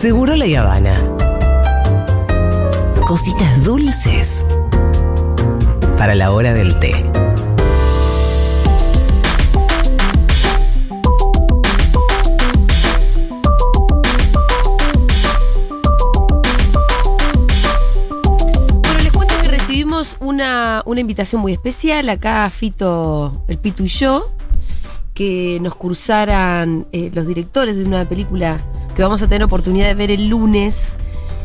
Seguro la Habana. Cositas dulces para la hora del té. Bueno, les cuento que recibimos una, una invitación muy especial acá, Fito, el Pitu y yo, que nos cursaran eh, los directores de una película que vamos a tener oportunidad de ver el lunes.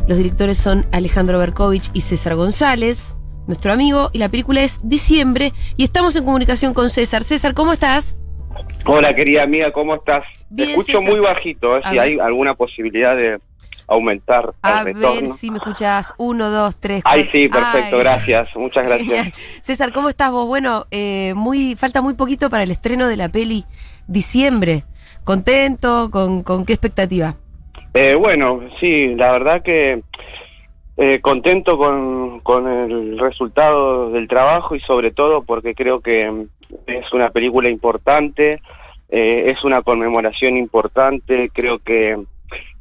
Los directores son Alejandro Berkovich y César González, nuestro amigo, y la película es Diciembre, y estamos en comunicación con César. César, ¿cómo estás? Hola querida amiga, ¿cómo estás? Bien, Te escucho César. muy bajito, ¿eh? Si ver. hay alguna posibilidad de aumentar A el retorno. ver si me escuchas. Uno, dos, tres, Ay, cuatro. sí, perfecto, Ay. gracias, muchas gracias. Genial. César, ¿cómo estás vos? Bueno, eh, muy, falta muy poquito para el estreno de la peli Diciembre. ¿Contento? ¿Con, con qué expectativa? Eh, bueno, sí, la verdad que eh, contento con, con el resultado del trabajo y sobre todo porque creo que es una película importante, eh, es una conmemoración importante, creo que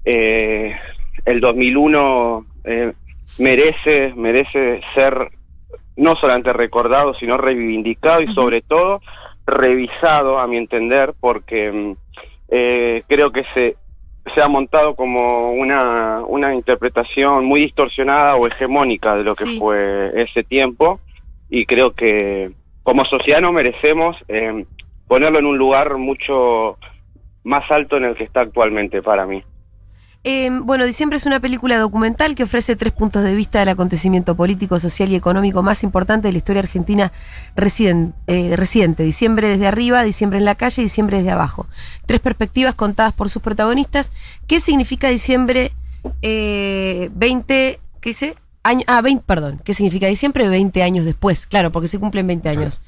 eh, el 2001 eh, merece, merece ser no solamente recordado, sino reivindicado y sobre todo revisado, a mi entender, porque mm, eh, creo que se, se ha montado como una, una interpretación muy distorsionada o hegemónica de lo que Sí. fue ese tiempo y creo que como sociedad no merecemos eh, ponerlo en un lugar mucho más alto en el que está actualmente para mí. Eh, bueno, Diciembre es una película documental que ofrece tres puntos de vista del acontecimiento político, social y económico más importante de la historia argentina eh, reciente. Diciembre desde arriba, diciembre en la calle y diciembre desde abajo. Tres perspectivas contadas por sus protagonistas. ¿Qué significa diciembre eh, 20, qué dice? Año, ah, 20, perdón. ¿Qué significa diciembre 20 años después? Claro, porque se cumplen 20 años.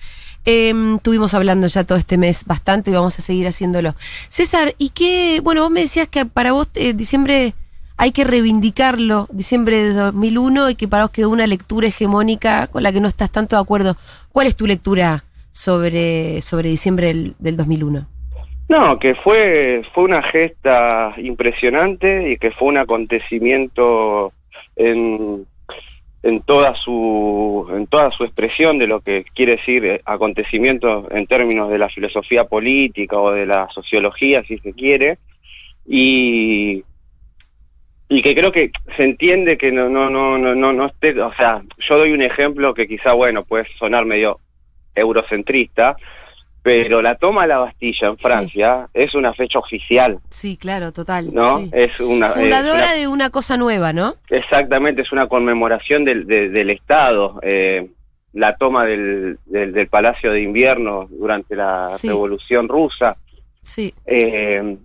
Eh, estuvimos hablando ya todo este mes bastante y vamos a seguir haciéndolo. César, ¿y qué? Bueno, vos me decías que para vos eh, diciembre hay que reivindicarlo, diciembre de 2001, y que para vos quedó una lectura hegemónica con la que no estás tanto de acuerdo. ¿Cuál es tu lectura sobre, sobre diciembre del, del 2001? No, que fue, fue una gesta impresionante y que fue un acontecimiento en, en toda su en toda su expresión de lo que quiere decir eh, acontecimiento en términos de la filosofía política o de la sociología si se quiere. Y y que creo que se entiende que no no no no no no esté o sea yo doy un ejemplo que quizá bueno puede sonar medio eurocentrista pero la toma de la Bastilla en Sí. Francia es una fecha oficial Sí, claro, total. no sí. es una es Fundadora una- de una cosa nueva, ¿no? Exactamente, es una conmemoración del, de- del Estado. eh, la toma del, del, del Palacio de Invierno durante la Sí. Revolución Rusa. Sí. Eh,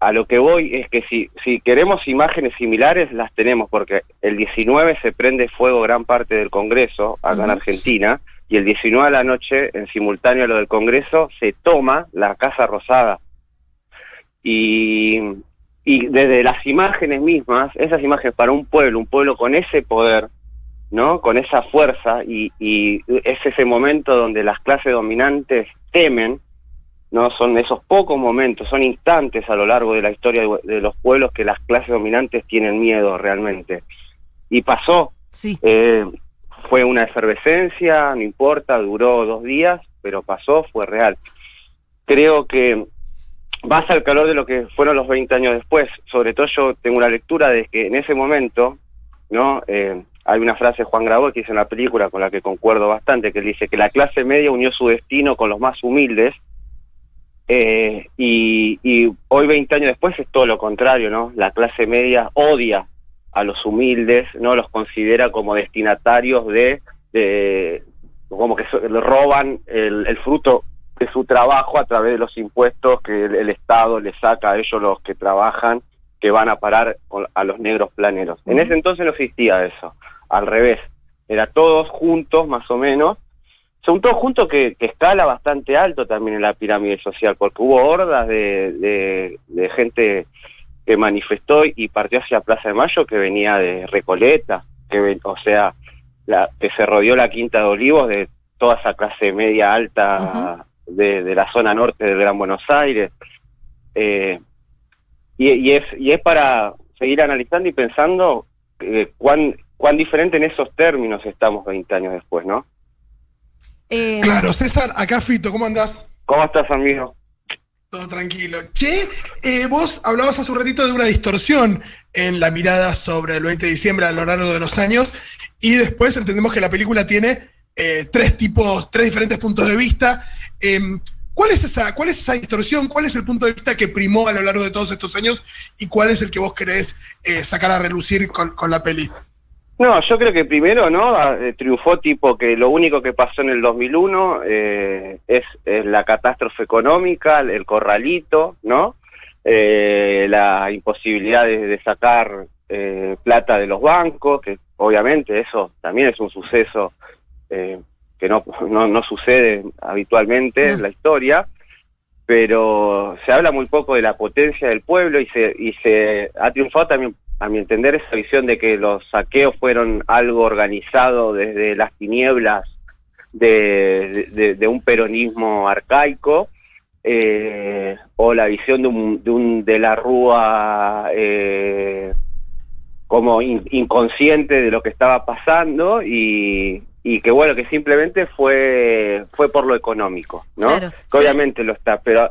a lo que voy es que si, si queremos imágenes similares, las tenemos, porque el 19 se prende fuego gran parte del Congreso, acá en. Argentina, y el 19 de la noche, en simultáneo a lo del Congreso, se toma la Casa Rosada. Y, y desde las imágenes mismas, esas imágenes para un pueblo, un pueblo con ese poder, ¿no? Con esa fuerza, y, y es ese momento donde las clases dominantes temen, ¿no? Son esos pocos momentos, son instantes a lo largo de la historia de, de los pueblos que las clases dominantes tienen miedo realmente. Y pasó, Sí. eh, fue una efervescencia, no importa, duró dos días, pero pasó, fue real. Creo que vas al calor de lo que fueron los 20 años después. Sobre todo yo tengo una lectura de que en ese momento, ¿no? Eh, hay una frase de Juan Grabois que hizo en la película con la que concuerdo bastante, que dice que la clase media unió su destino con los más humildes, eh, y, y hoy 20 años después es todo lo contrario, ¿no? La clase media odia a los humildes, no los considera como destinatarios de, de como que so- le roban el, el fruto de su trabajo a través de los impuestos que el, el Estado le saca a ellos los que trabajan, que van a parar a los negros planeros. En ese entonces no existía eso, al revés, era todos juntos más o menos, son todos juntos que, que escala bastante alto también en la pirámide social, porque hubo hordas de, de- de gente que manifestó y partió hacia Plaza de Mayo que venía de Recoleta, que ven- o sea, la, que se rodeó la Quinta de Olivos de toda esa clase media alta de, de la zona norte del Gran Buenos Aires. Eh, y, y es, y es para seguir analizando y pensando eh, cuán, cuán diferente en esos términos estamos 20 años después, ¿no? Eh, Claro, César, acá Fito, ¿cómo andás? ¿Cómo estás, amigo? Todo tranquilo. Che, eh, vos hablabas hace un ratito de una distorsión en la mirada sobre el 20 de diciembre a lo largo de los años y después entendemos que la película tiene eh, tres tipos, tres diferentes puntos de vista. Em, ¿cuál, es esa, ¿Cuál es esa distorsión? ¿Cuál es el punto de vista que primó a lo largo de todos estos años y cuál es el que vos querés eh, sacar a relucir con, con la peli? No, yo creo que primero, ¿no? Ah, eh, triunfó tipo que lo único que pasó en el 2001 eh, es, es la catástrofe económica, el, corralito, ¿no? Eh, la imposibilidad de, de sacar eh, plata de los bancos, que obviamente eso también es un suceso eh, que no, no, no sucede habitualmente No. en la historia, pero se habla muy poco de la potencia del pueblo y se, y se ha triunfado también, a mi entender, esa visión de que los saqueos fueron algo organizado desde las tinieblas de, de- de un peronismo arcaico, eh, o la visión de un de, un de la Rúa eh, como in- inconsciente de lo que estaba pasando y, y que bueno, que simplemente fue, fue por lo económico, ¿no? Claro, que sí. obviamente lo está, pero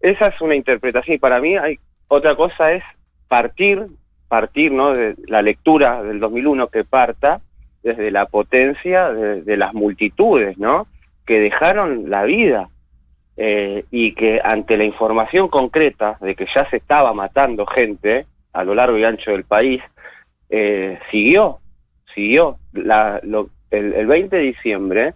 esa es una interpretación y para mí hay otra cosa es partir, partir, ¿no? De la lectura del 2001 que parta desde la potencia de, las multitudes, ¿no? Que dejaron la vida eh, y que ante la información concreta de que ya se estaba matando gente a lo largo y ancho del país, eh, siguió, siguió. La, lo- el, el 20 de diciembre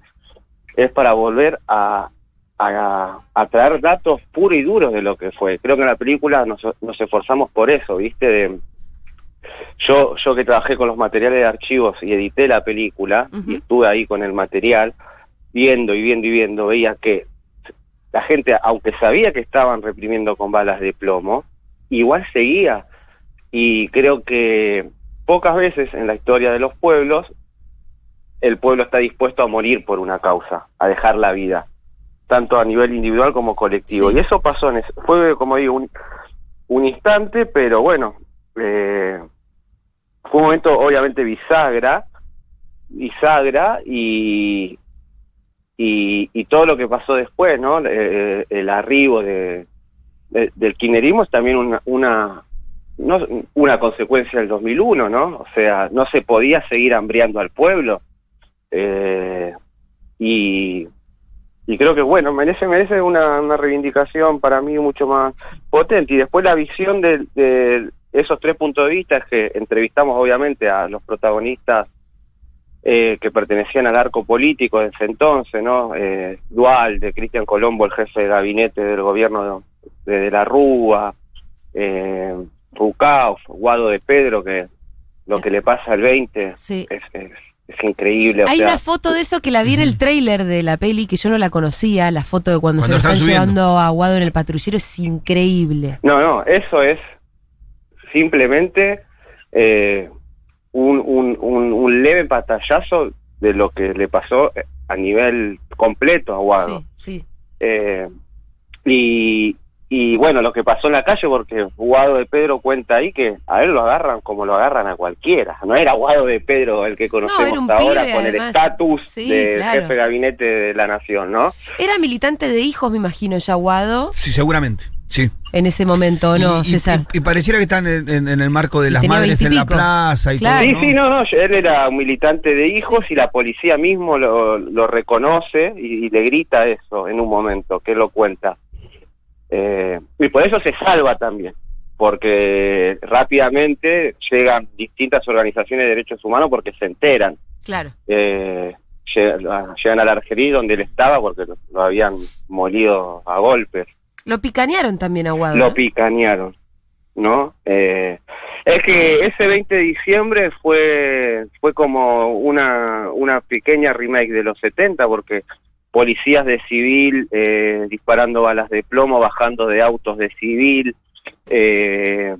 es para volver a, a, a traer datos puros y duros de lo que fue. Creo que en la película nos, nos esforzamos por eso, ¿viste? De, yo, yo que trabajé con los materiales de archivos y edité la película, y estuve ahí con el material, viendo y viendo y viendo, veía que la gente, aunque sabía que estaban reprimiendo con balas de plomo, igual seguía. Y creo que pocas veces en la historia de los pueblos el pueblo está dispuesto a morir por una causa, a dejar la vida, tanto a nivel individual como colectivo. Sí. Y eso pasó, en fue como digo, un, un instante, pero bueno, eh, fue un momento obviamente bisagra, bisagra y, y, y todo lo que pasó después, ¿no? Eh, el arribo de, de- del kirchnerismo es también una, una consecuencia del 2001, ¿no? O sea, no se podía seguir hambriando al pueblo. Eh, y, y creo que, bueno, merece, merece una, una reivindicación para mí mucho más potente. Y después la visión de, de esos tres puntos de vista es que entrevistamos obviamente a los protagonistas eh, que pertenecían al arco político de ese entonces, ¿no? Eh, Dual, de Cristian Colombo, el jefe de gabinete del gobierno de, de la Rúa, eh, Rucauf, Guado de Pedro, que lo que le pasa al 20 Sí. es, es, es increíble. o Hay sea, una foto de eso que la vi en el tráiler de la peli que yo no la conocía, la foto de cuando, Cuando se lo están están subiendo. llevando a Aguado en el patrullero es increíble. No, no, eso es simplemente eh, un, un, un, un leve patallazo de lo que le pasó a nivel completo a Guado. Sí, sí. Eh, y, y bueno, lo que pasó en la calle, porque Guado de Pedro cuenta ahí que a él lo agarran como lo agarran a cualquiera. No era Guado de Pedro el que conocemos era un ahora pibe, con el estatus Sí, de claro. jefe de gabinete de la nación, ¿no? Era militante de hijos, me imagino, ya Aguado, Sí, seguramente. Sí. en ese momento, ¿o no, y, César? y- y pareciera que están en, en- en el marco de Y las madres en la plaza y Claro. Sí, todo. sí, no, no, él era un militante de hijos y la policía mismo lo, lo reconoce y, y le grita eso en un momento, que lo cuenta. Eh, y por eso se salva también, porque rápidamente llegan distintas organizaciones de derechos humanos porque se enteran. Claro. Eh, llegan, llegan a la Argería donde él estaba porque lo, lo habían molido a golpes Lo picanearon también a Aguado. lo ¿no? picanearon, ¿no? Eh, es que ese 20 de diciembre fue fue como una, una pequeña remake de los 70 porque policías de civil eh, disparando balas de plomo, bajando de autos de civil, eh,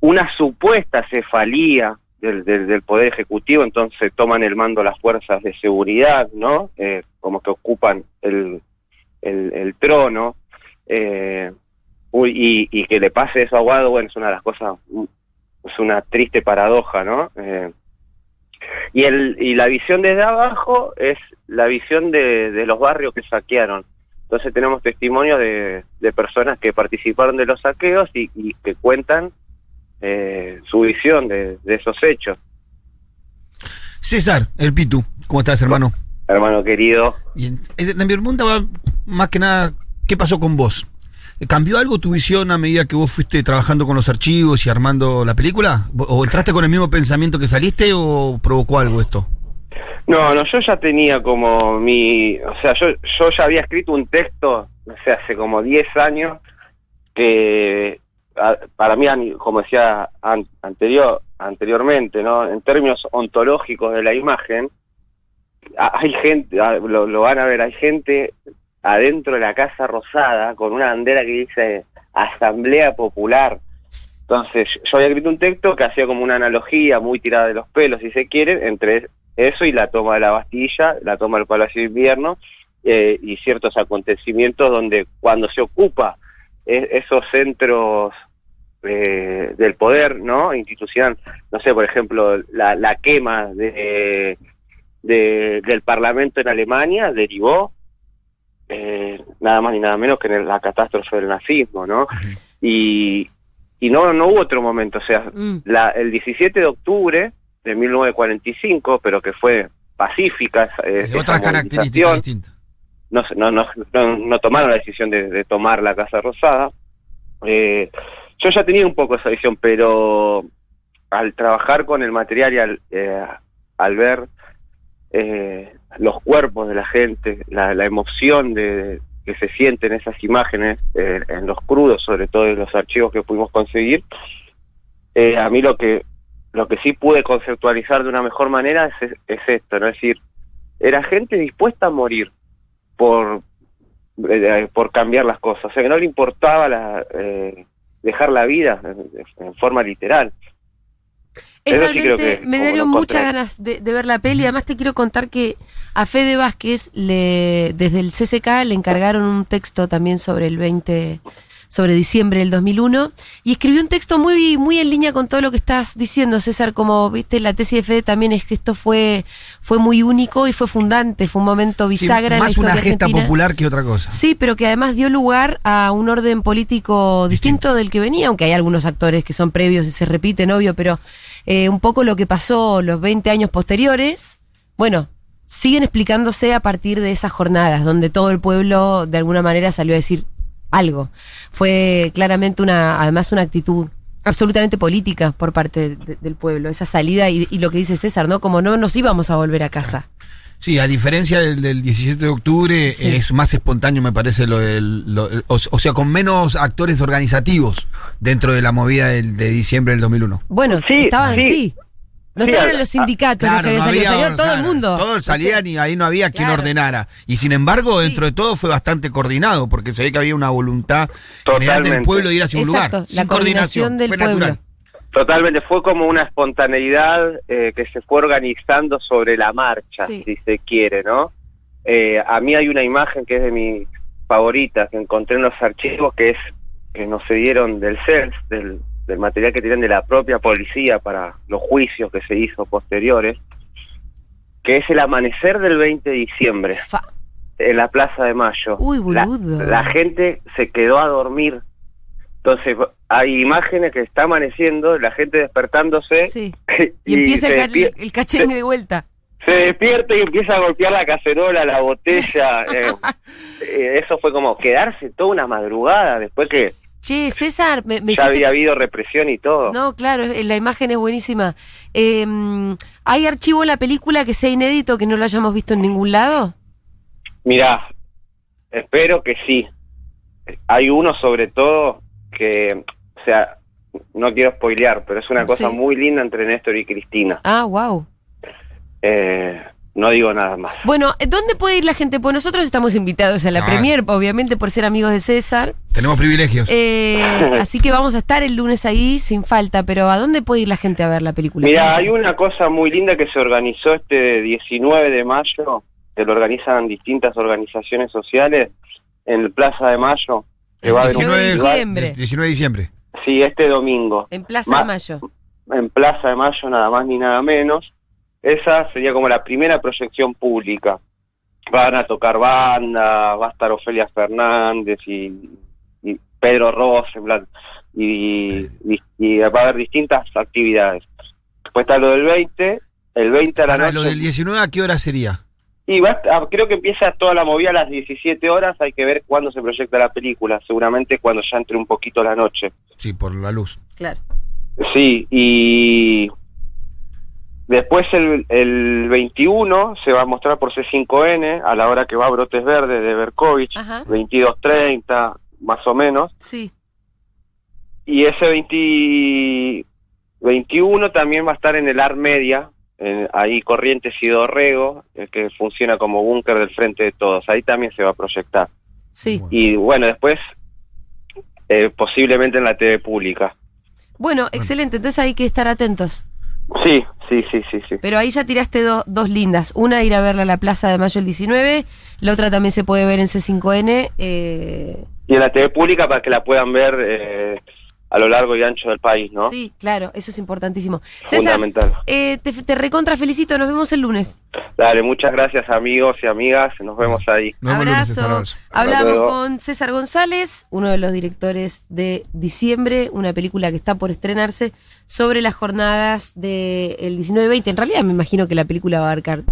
una supuesta cefalía del, del, del Poder Ejecutivo, entonces toman el mando las fuerzas de seguridad, ¿no? Eh, como que ocupan el, el, el trono. eh, uy, y, y que le pase eso a Guado, bueno, es una de las cosas, mm, es una triste paradoja, ¿no? Eh, y, el, y la visión desde abajo es la visión de, de los barrios que saquearon. Entonces tenemos testimonios de, de personas que participaron de los saqueos y, y que cuentan eh, su visión de, de esos hechos. César, el Pitu, ¿cómo estás, hermano? Hermano querido, Bien. Eh, Mi pregunta va más que nada, ¿qué pasó con vos? ¿Cambió algo tu visión a medida que vos fuiste trabajando con los archivos y armando la película? ¿O entraste con el mismo pensamiento que saliste o provocó algo esto? No, no, yo ya tenía como mi, o sea, yo, yo ya había escrito un texto, no sé, hace como 10 años, que para mí, como decía an- anterior, anteriormente, ¿no? En términos ontológicos de la imagen, hay gente, lo van a ver, hay gente adentro de la Casa Rosada con una bandera que dice Asamblea Popular. Entonces, yo había escrito un texto que hacía como una analogía muy tirada de los pelos, si se quiere, entre eso y la toma de la Bastilla, la toma del Palacio de Invierno eh, y ciertos acontecimientos donde cuando se ocupa e- esos centros eh, del poder, ¿no? Institucional, no sé, por ejemplo, la, quema de- del Parlamento en Alemania derivó eh, nada más ni nada menos que en la catástrofe del nazismo, ¿no? Y, y no, no hubo otro momento, o sea, Mm. la, el 17 de octubre de 1945, pero que fue pacífica eh, esa Otras características movilización, distintas. no, no, no, no, no tomaron la decisión de, de tomar la Casa Rosada. Eh, yo ya tenía un poco esa visión, pero al trabajar con el material y al, eh, al ver eh, los cuerpos de la gente, la, la emoción de, que se siente en esas imágenes, eh, en los crudos, sobre todo en los archivos que pudimos conseguir, eh, a mí lo que lo que sí pude conceptualizar de una mejor manera es, es esto, ¿no? Es decir, era gente dispuesta a morir por, eh, por cambiar las cosas, o sea que no le importaba la, dejar la vida en forma literal. Es Eso sí creo realmente, que me dieron muchas ganas de, de ver la peli. Además, te quiero contar que a Fede Vázquez, le, desde el CCK, le encargaron un texto también sobre el 20, sobre diciembre del 2001. Y escribió un texto muy, muy en línea con todo lo que estás diciendo, César. Como viste, la tesis de Fede también es que esto fue, fue muy único y fue fundante. Fue un momento Sí, bisagra en la más una gesta argentina. popular que otra cosa. Sí, pero que además dio lugar a un orden político distinto, del que venía, aunque hay algunos actores que son previos y se repiten, obvio, pero eh, un poco lo que pasó los 20 años posteriores, bueno, siguen explicándose a partir de esas jornadas, donde todo el pueblo de alguna manera salió a decir algo. Fue claramente una, además una actitud absolutamente política por parte de- del pueblo, esa salida y, y lo que dice César, ¿no? Como no nos íbamos a volver a casa. Sí, a diferencia del, del 17 de octubre, Sí. es más espontáneo, me parece, lo del. lo- o, o sea, con menos actores organizativos dentro de la movida del- de diciembre del 2001. Bueno, Sí, estaban, sí. sí. No Sí, estaban los sindicatos que habían no había, salió todo el mundo. Todos salían y ahí no había quien Claro. ordenara. Y sin embargo, dentro Sí. de todo fue bastante coordinado, porque se ve que había una voluntad general del Totalmente. pueblo de ir hacia un Exacto, lugar. la Sin coordinación coordinación. del fue pueblo. natural. Totalmente, fue como una espontaneidad eh, que se fue organizando sobre la marcha, Sí. si se quiere, ¿no? Eh, a mí hay una imagen que es de mis favoritas, que encontré en los archivos, que es que nos se dieron del CELS, del, del material que tienen de la propia policía para los juicios que se hizo posteriores, que es el amanecer del 20 de diciembre Fa- en la Plaza de Mayo. Uy, La- boludo. La, gente se quedó a dormir. Entonces, hay imágenes que está amaneciendo, la gente despertándose Sí. Y, empieza el, el cachengue de vuelta. se despierta y empieza a golpear la cacerola, la botella. eh, eh, eso fue como quedarse toda una madrugada después que Che, César, me, me ya hiciste- había habido represión y todo. No, claro, la imagen es buenísima. Eh, ¿Hay archivo en la película que sea inédito, que no lo hayamos visto en ningún lado? Mirá, espero que sí. Hay uno sobre todo que, o sea, no quiero spoilear, pero es una cosa Sí. muy linda entre Néstor y Cristina. Ah, wow. Eh, no digo nada más. Bueno, ¿dónde puede ir la gente? Pues nosotros estamos invitados a la Ah. premier, obviamente por ser amigos de César. Tenemos privilegios. Eh, así que vamos a estar el lunes ahí sin falta, pero ¿a dónde puede ir la gente a ver la película? Mira, ¿Cómo se hay una cosa muy linda que se organizó este 19 de mayo, que lo organizan distintas organizaciones sociales en el Plaza de Mayo, que va a haber un 19 de diciembre. 19 de diciembre. Sí, este domingo. En Plaza Ma- de Mayo. en Plaza de Mayo, nada más ni nada menos. Esa sería como la primera proyección pública. Van a tocar banda, va a estar Ofelia Fernández y, y Pedro Rosenblatt y, y- y va a haber distintas actividades. Después está lo del 20, el 20 a la Para noche. lo del 19, ¿a qué hora sería? Y va a estar- creo que empieza toda la movida a las 17 horas, hay que ver cuándo se proyecta la película, seguramente cuando ya entre un poquito la noche. Sí, por la luz. Claro. Sí, y después el, el 21 se va a mostrar por C5N a la hora que va a Brotes Verdes de Berkovich, Ajá. 22.30 más o menos. Sí. Y ese 20 21 también va a estar en el AR Media, en- ahí Corrientes y Dorrego, el que funciona como búnker del frente de todos. Ahí también se va a proyectar. Sí. Y bueno, después eh, posiblemente en la TV pública. Bueno, excelente. Entonces hay que estar atentos. Sí, sí, sí, sí, sí. Pero ahí ya tiraste do- dos lindas. Una, ir a verla a la Plaza de Mayo el 19. La otra también se puede ver en C5N. eh, Y en la TV pública para que la puedan ver eh, a lo largo y ancho del país, ¿no? Sí, claro, eso es importantísimo. César, Fundamental. eh, te, te recontra felicito. Nos vemos el lunes. Dale, muchas gracias amigos y amigas. Nos vemos ahí. Nos vemos el lunes, abrazo. Hablamos con César González, uno de los directores de Diciembre, una película que está por estrenarse sobre las jornadas del 19-20. En realidad me imagino que la película va a abarcar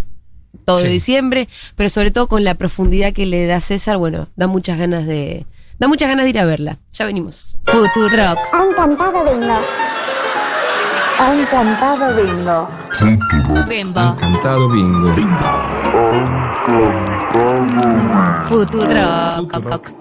todo Sí. diciembre, pero sobre todo con la profundidad que le da César, bueno, da muchas ganas de da muchas ganas de ir a verla. Ya venimos. Futurock. Encantado bingo. Encantado bingo. Bimbo. Encantado bingo. Futurock.